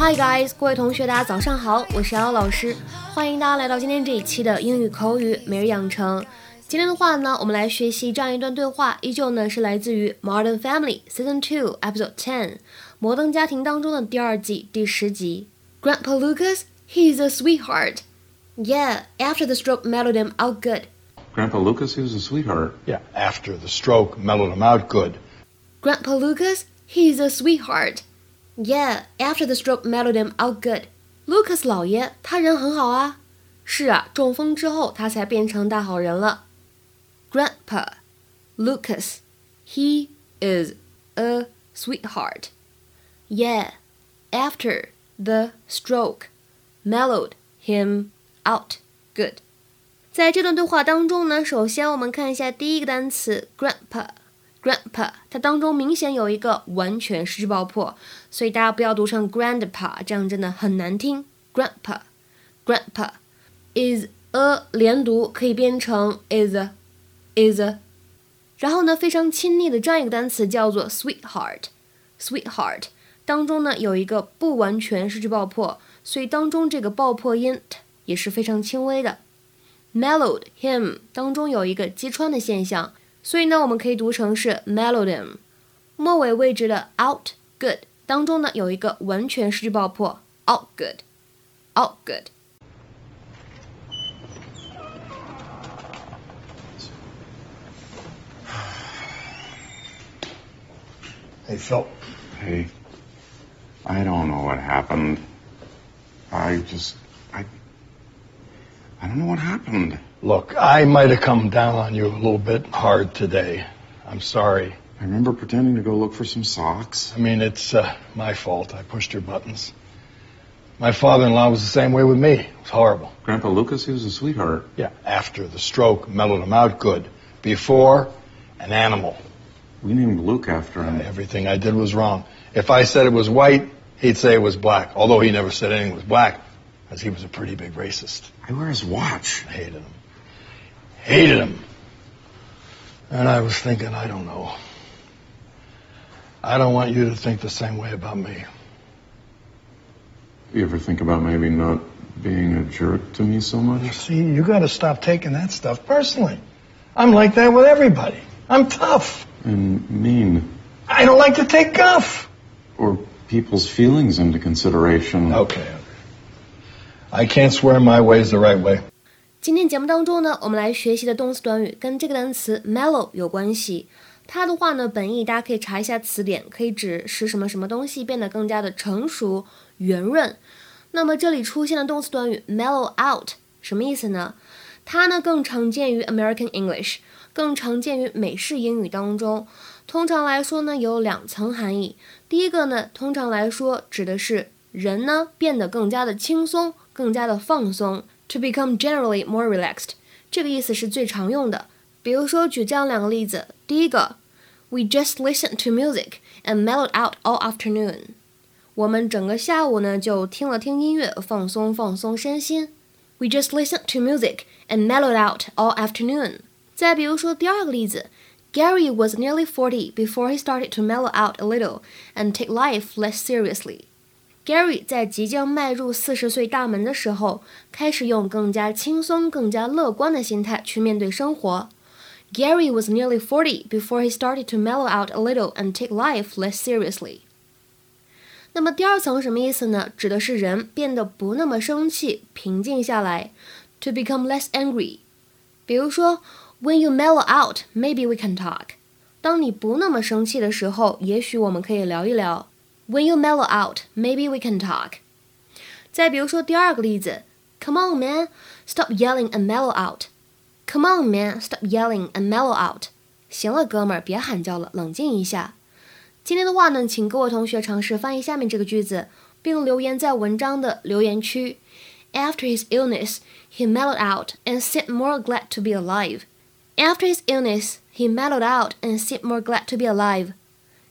Hi guys，各位同学，大家早上好，我是瑶瑶老师，欢迎大家来到今天这一期的英语口语每日养成。今天的话呢，我们来学习这样一段对话，依旧呢是来自于《Modern Family》Season Two Episode Ten《摩登家庭》当中的第二季第十集。Grandpa Lucas, he's a sweetheart. Yeah, after the stroke mellowed him out good. Grandpa Lucas, he was a sweetheart. Yeah, after the stroke mellowed him out good. Grandpa Lucas, he's a sweetheart. Yeah, after the stroke mellowed him out good. Lucas 老爷，他人很好啊。是啊，中风之后他才变成大好人了。Grandpa Lucas, he is a sweetheart. Yeah, after the stroke mellowed him out good. 在这段对话当中呢，首先我们看一下第一个单词 grandpa。grandpa 它当中明显有一个完全失去爆破，所以大家不要读成 grandpa，这样真的很难听。grandpa grandpa is a 连读可以变成 is a Is 然后呢非常亲昵的这样一个单词叫做 sweetheart sweetheart 当中呢有一个不完全失去爆破，所以当中这个爆破音 t 也是非常轻微的。mellowed him 当中有一个击穿的现象，所以呢我们可以读成是 mellowed him。末尾位置的 out good 当中呢有一个完全失去爆破 out good out good。Hey, Phil. Hey, I don't know what happened. I just, I, I don't know what happened. Look, I might have come down on you a little bit hard today. I'm sorry. I remember pretending to go look for some socks. I mean, it's uh, my fault. I pushed your buttons. My father-in-law was the same way with me. It was horrible. Grandpa Lucas, he was a sweetheart. Yeah, after the stroke mellowed him out good. Before, an animal. We named Luke after him. Everything I did was wrong. If I said it was white, he'd say it was black. Although he never said anything was black, because he was a pretty big racist. I wear his watch. I hated him. Hated him. And I was thinking, I don't know. I don't want you to think the same way about me. You ever think about maybe not being a jerk to me so You much? see, you gotta stop taking that stuff personally. I'm like that with everybody. I'm tough. And mean. I don't like to take guff. Or people's feelings into consideration. Okay. I can't swear my way's the right way. 今天节目当中呢，我们来学习的动词短语跟这个单词 mellow 有关系。它的话呢，本意大家可以查一下词典，可以指使什么什么东西变得更加的成熟、圆润。那么这里出现的动词短语 mellow out 什么意思呢？它呢更常见于 American English，更常见于美式英语当中。通常来说呢，有两层含义。第一个呢，通常来说指的是人呢变得更加的轻松，更加的放松，to become generally more relaxed，这个意思是最常用的。比如说，举这样两个例子。第一个，We just listened to music and mellowed out all afternoon。我们整个下午呢就听了听音乐，放松放松身心。We just listened to music and mellowed out all afternoon。再比如说第二个例子，Gary was nearly forty before he started to mellow out a little and take life less seriously。Gary 在即将迈入四十岁大门的时候，开始用更加轻松、更加乐观的心态去面对生活。Gary was nearly forty before he started to mellow out a little and take life less seriously。 那么第二层什么意思呢？指的是人变得不那么生气，平静下来，to become less angry。比如说，When you mellow out, maybe we can talk。当你不那么生气的时候，也许我们可以聊一聊。When you mellow out, maybe we can talk。再比如说第二个例子，Come on, man, stop yelling and mellow out。Come on, man, stop yelling and mellow out。行了，哥们儿，别喊叫了，冷静一下。今天的话呢，请各位同学尝试翻译下面这个句子，并留言在文章的留言区。After his illness, he mellowed out and seemed more glad to be alive. After his illness, he mellowed out and seemed more glad to be alive.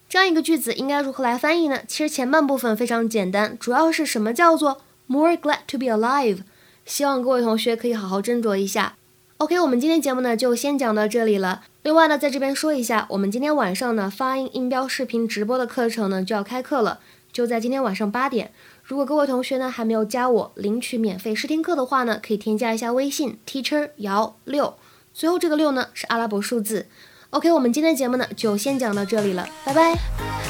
这样一个句子应该如何来翻译呢？其实前半部分非常简单，主要是什么叫做 more glad to be alive？希望各位同学可以好好斟酌一下。OK，我们今天节目呢就先讲到这里了。另外呢，在这边说一下，我们今天晚上呢发音音标视频直播的课程呢就要开课了，就在今天晚上八点。如果各位同学呢还没有加我领取免费试听课的话呢，可以添加一下微信 teacher 姚六，最后这个六呢是阿拉伯数字。OK，我们今天节目呢就先讲到这里了，拜拜。